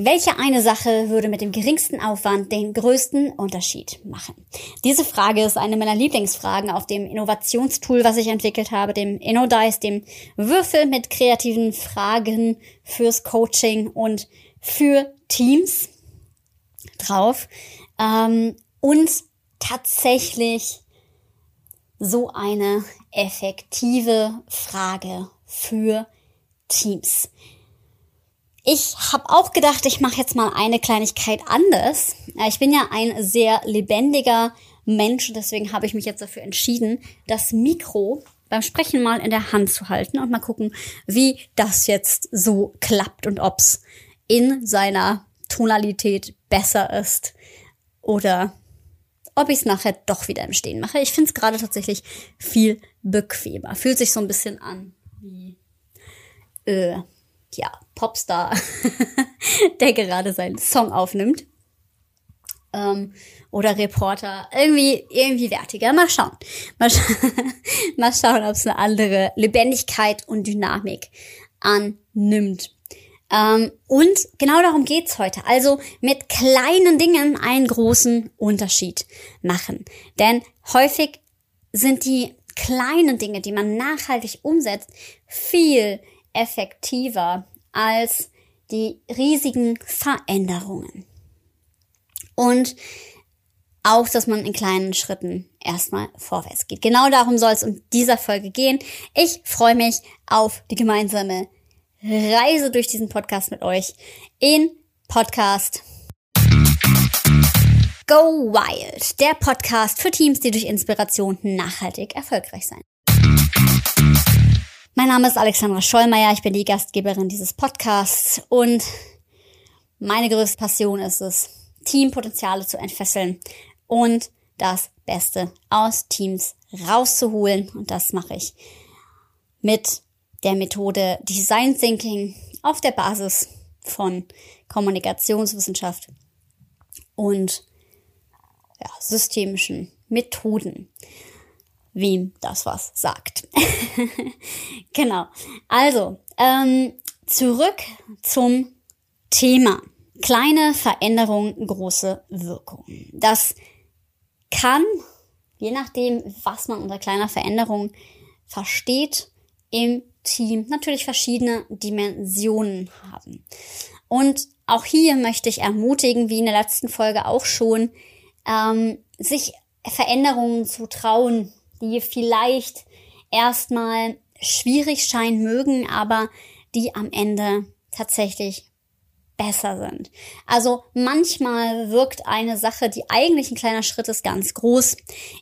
Welche eine Sache würde mit dem geringsten Aufwand den größten Unterschied machen? Diese Frage ist eine meiner Lieblingsfragen auf dem Innovationstool, was ich entwickelt habe, dem InnoDice, dem Würfel mit kreativen Fragen fürs Coaching und für Teams drauf. Ähm, und tatsächlich so eine effektive Frage für Teams. Ich habe auch gedacht, ich mache jetzt mal eine Kleinigkeit anders. Ich bin ja ein sehr lebendiger Mensch, deswegen habe ich mich jetzt dafür entschieden, das Mikro beim Sprechen mal in der Hand zu halten und mal gucken, wie das jetzt so klappt und ob's in seiner Tonalität besser ist oder ob ich es nachher doch wieder im Stehen mache. Ich finde es gerade tatsächlich viel bequemer. Fühlt sich so ein bisschen an wie äh, ja, Popstar, der gerade seinen Song aufnimmt. Ähm, oder Reporter. Irgendwie, irgendwie wertiger. Mal schauen. Mal, scha mal schauen, ob es eine andere Lebendigkeit und Dynamik annimmt. Ähm, und genau darum geht's heute. Also mit kleinen Dingen einen großen Unterschied machen. Denn häufig sind die kleinen Dinge, die man nachhaltig umsetzt, viel effektiver als die riesigen Veränderungen. Und auch, dass man in kleinen Schritten erstmal vorwärts geht. Genau darum soll es in dieser Folge gehen. Ich freue mich auf die gemeinsame Reise durch diesen Podcast mit euch in Podcast Go Wild, der Podcast für Teams, die durch Inspiration nachhaltig erfolgreich sein. Mein Name ist Alexandra Schollmeier, ich bin die Gastgeberin dieses Podcasts und meine größte Passion ist es, Teampotenziale zu entfesseln und das Beste aus Teams rauszuholen. Und das mache ich mit der Methode Design Thinking auf der Basis von Kommunikationswissenschaft und ja, systemischen Methoden wem das was sagt. genau. Also, ähm, zurück zum Thema. Kleine Veränderung, große Wirkung. Das kann, je nachdem, was man unter kleiner Veränderung versteht, im Team natürlich verschiedene Dimensionen haben. Und auch hier möchte ich ermutigen, wie in der letzten Folge auch schon, ähm, sich Veränderungen zu trauen, die vielleicht erstmal schwierig scheinen mögen, aber die am Ende tatsächlich besser sind. Also manchmal wirkt eine Sache, die eigentlich ein kleiner Schritt ist, ganz groß,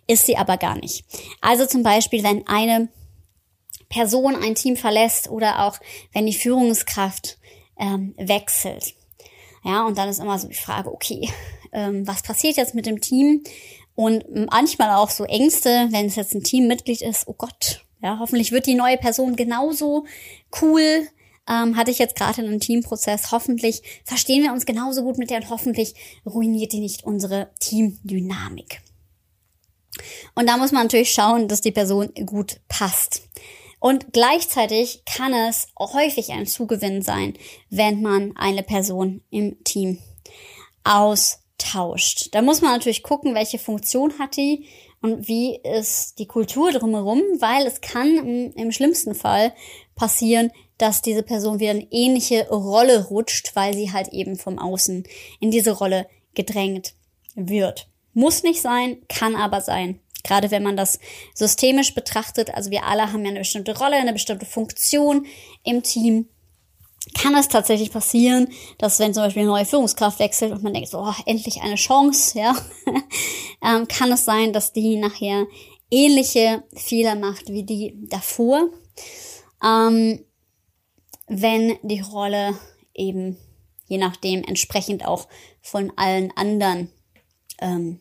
ist sie aber gar nicht. Also zum Beispiel, wenn eine Person ein Team verlässt oder auch wenn die Führungskraft ähm, wechselt. Ja, und dann ist immer so die Frage, okay, ähm, was passiert jetzt mit dem Team? Und manchmal auch so Ängste, wenn es jetzt ein Teammitglied ist, oh Gott, ja, hoffentlich wird die neue Person genauso cool. Ähm, hatte ich jetzt gerade einen Teamprozess. Hoffentlich verstehen wir uns genauso gut mit der und hoffentlich ruiniert die nicht unsere Teamdynamik. Und da muss man natürlich schauen, dass die Person gut passt. Und gleichzeitig kann es häufig ein Zugewinn sein, wenn man eine Person im Team aus tauscht. Da muss man natürlich gucken, welche Funktion hat die und wie ist die Kultur drumherum, weil es kann im, im schlimmsten Fall passieren, dass diese Person wieder eine ähnliche Rolle rutscht, weil sie halt eben vom Außen in diese Rolle gedrängt wird. Muss nicht sein, kann aber sein. Gerade wenn man das systemisch betrachtet, also wir alle haben ja eine bestimmte Rolle, eine bestimmte Funktion im Team kann es tatsächlich passieren, dass wenn zum Beispiel eine neue Führungskraft wechselt und man denkt, so, oh, endlich eine Chance, ja, ähm, kann es sein, dass die nachher ähnliche Fehler macht wie die davor, ähm, wenn die Rolle eben je nachdem entsprechend auch von allen anderen ähm,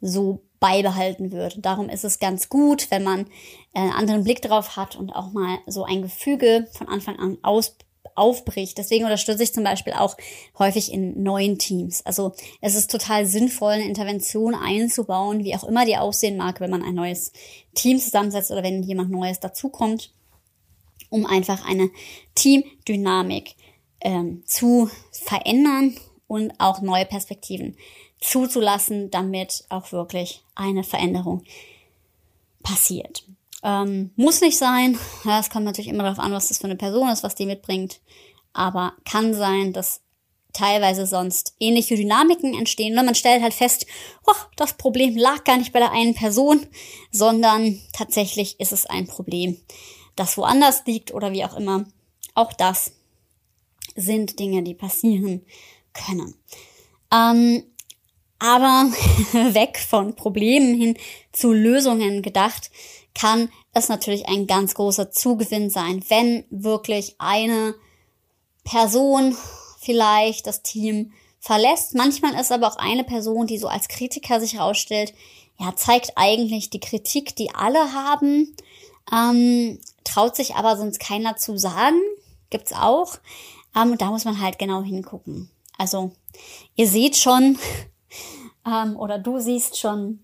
so beibehalten wird. Darum ist es ganz gut, wenn man einen anderen Blick drauf hat und auch mal so ein Gefüge von Anfang an aus aufbricht. Deswegen unterstütze ich zum Beispiel auch häufig in neuen Teams. Also es ist total sinnvoll, eine Intervention einzubauen, wie auch immer die aussehen mag, wenn man ein neues Team zusammensetzt oder wenn jemand Neues dazukommt, um einfach eine Teamdynamik ähm, zu verändern und auch neue Perspektiven zuzulassen, damit auch wirklich eine Veränderung passiert. Ähm, muss nicht sein. Ja, es kommt natürlich immer darauf an, was das für eine Person ist, was die mitbringt. Aber kann sein, dass teilweise sonst ähnliche Dynamiken entstehen. Und man stellt halt fest, oh, das Problem lag gar nicht bei der einen Person, sondern tatsächlich ist es ein Problem, das woanders liegt oder wie auch immer. Auch das sind Dinge, die passieren können. Ähm, aber weg von Problemen hin zu Lösungen gedacht, kann es natürlich ein ganz großer Zugewinn sein, wenn wirklich eine Person vielleicht das Team verlässt. Manchmal ist aber auch eine Person, die so als Kritiker sich herausstellt, ja, zeigt eigentlich die Kritik, die alle haben, ähm, traut sich aber sonst keiner zu sagen. Gibt's auch. Ähm, da muss man halt genau hingucken. Also, ihr seht schon, ähm, oder du siehst schon,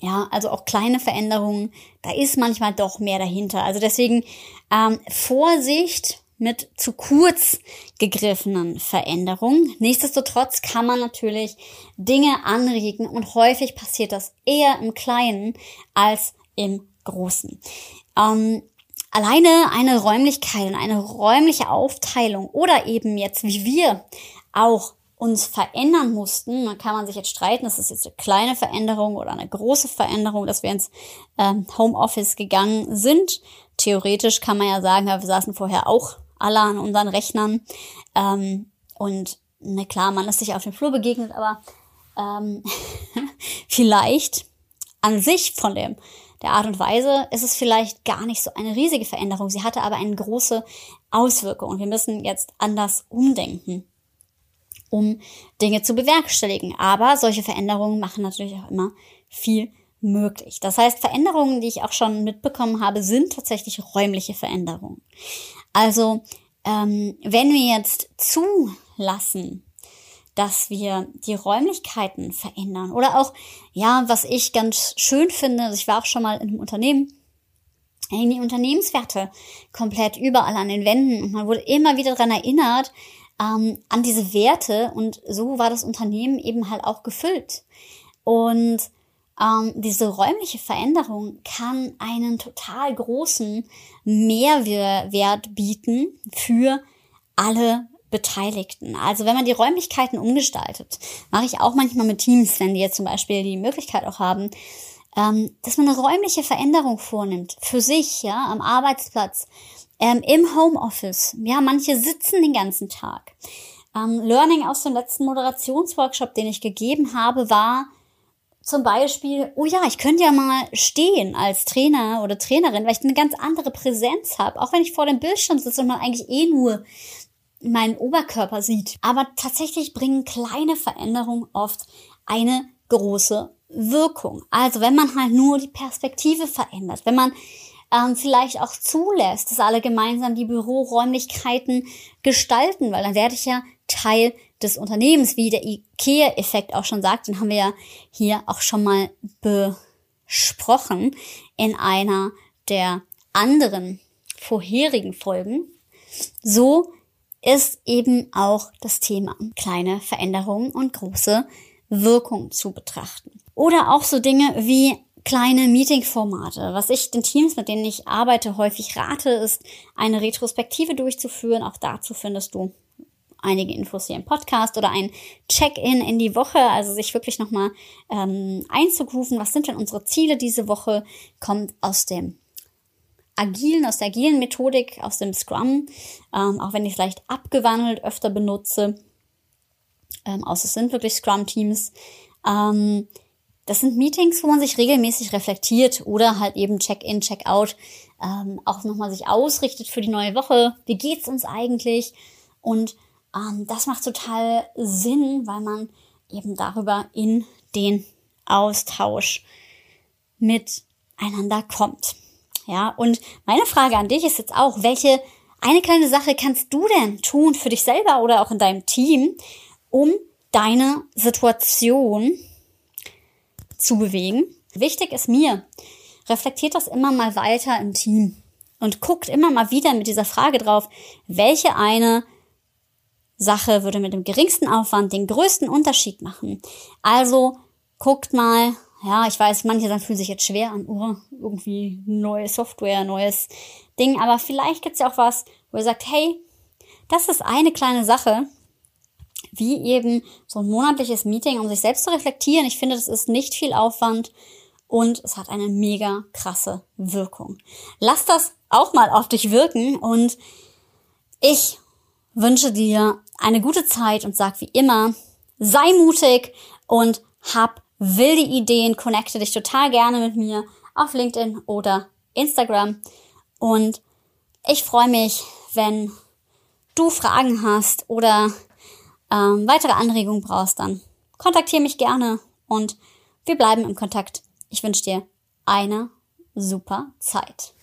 ja, also auch kleine Veränderungen, da ist manchmal doch mehr dahinter. Also deswegen ähm, Vorsicht mit zu kurz gegriffenen Veränderungen. Nichtsdestotrotz kann man natürlich Dinge anregen und häufig passiert das eher im Kleinen als im Großen. Ähm, alleine eine Räumlichkeit und eine räumliche Aufteilung oder eben jetzt wie wir auch uns verändern mussten, dann kann man sich jetzt streiten, ist das jetzt eine kleine Veränderung oder eine große Veränderung, dass wir ins ähm, Homeoffice gegangen sind. Theoretisch kann man ja sagen, wir saßen vorher auch alle an unseren Rechnern. Ähm, und ne, klar, man ist sich auf dem Flur begegnet, aber ähm, vielleicht an sich von dem der Art und Weise ist es vielleicht gar nicht so eine riesige Veränderung. Sie hatte aber eine große Auswirkung und wir müssen jetzt anders umdenken, um Dinge zu bewerkstelligen. Aber solche Veränderungen machen natürlich auch immer viel möglich. Das heißt, Veränderungen, die ich auch schon mitbekommen habe, sind tatsächlich räumliche Veränderungen. Also ähm, wenn wir jetzt zulassen, dass wir die Räumlichkeiten verändern oder auch, ja, was ich ganz schön finde, also ich war auch schon mal in einem Unternehmen, hängen die Unternehmenswerte komplett überall an den Wänden und man wurde immer wieder daran erinnert, ähm, an diese Werte und so war das Unternehmen eben halt auch gefüllt. Und ähm, diese räumliche Veränderung kann einen total großen Mehrwert bieten für alle Beteiligten. Also wenn man die Räumlichkeiten umgestaltet, mache ich auch manchmal mit Teams, wenn die jetzt zum Beispiel die Möglichkeit auch haben, ähm, dass man eine räumliche Veränderung vornimmt für sich, ja, am Arbeitsplatz, ähm, im Homeoffice. Ja, manche sitzen den ganzen Tag. Ähm, Learning aus dem letzten Moderationsworkshop, den ich gegeben habe, war, zum Beispiel, oh ja, ich könnte ja mal stehen als Trainer oder Trainerin, weil ich eine ganz andere Präsenz habe, auch wenn ich vor dem Bildschirm sitze und man eigentlich eh nur meinen Oberkörper sieht. Aber tatsächlich bringen kleine Veränderungen oft eine große Wirkung. Also wenn man halt nur die Perspektive verändert, wenn man ähm, vielleicht auch zulässt, dass alle gemeinsam die Büroräumlichkeiten gestalten, weil dann werde ich ja Teil des Unternehmens, wie der IKEA-Effekt auch schon sagt, den haben wir ja hier auch schon mal besprochen in einer der anderen vorherigen Folgen. So ist eben auch das Thema kleine Veränderungen und große Wirkung zu betrachten. Oder auch so Dinge wie kleine Meeting-Formate. Was ich den Teams, mit denen ich arbeite, häufig rate, ist eine Retrospektive durchzuführen. Auch dazu findest du einige Infos hier im Podcast oder ein Check-in in die Woche, also sich wirklich nochmal ähm, einzurufen, was sind denn unsere Ziele diese Woche, kommt aus dem agilen, aus der agilen Methodik, aus dem Scrum, ähm, auch wenn ich es leicht abgewandelt öfter benutze, ähm, außer es sind wirklich Scrum-Teams. Ähm, das sind Meetings, wo man sich regelmäßig reflektiert oder halt eben Check-in, Check-out, ähm, auch nochmal sich ausrichtet für die neue Woche. Wie geht's uns eigentlich? Und ähm, das macht total Sinn, weil man eben darüber in den Austausch miteinander kommt. Ja, und meine Frage an dich ist jetzt auch, welche eine kleine Sache kannst du denn tun für dich selber oder auch in deinem Team, um deine Situation zu bewegen? Wichtig ist mir, reflektiert das immer mal weiter im Team. und guckt immer mal wieder mit dieser Frage drauf, welche eine Sache würde mit dem geringsten Aufwand den größten Unterschied machen. Also guckt mal, ja, ich weiß, manche sagen, fühlen sich jetzt schwer an, oh, irgendwie neue Software, neues Ding, aber vielleicht gibt's ja auch was, wo ihr sagt, hey, das ist eine kleine Sache, wie eben so ein monatliches Meeting, um sich selbst zu reflektieren. Ich finde, das ist nicht viel Aufwand und es hat eine mega krasse Wirkung. Lass das auch mal auf dich wirken und ich wünsche dir eine gute Zeit und sag wie immer, sei mutig und hab wilde Ideen, connecte dich total gerne mit mir auf LinkedIn oder Instagram und ich freue mich, wenn du Fragen hast oder ähm, weitere Anregungen brauchst, dann kontaktiere mich gerne und wir bleiben im Kontakt. Ich wünsche dir eine super Zeit.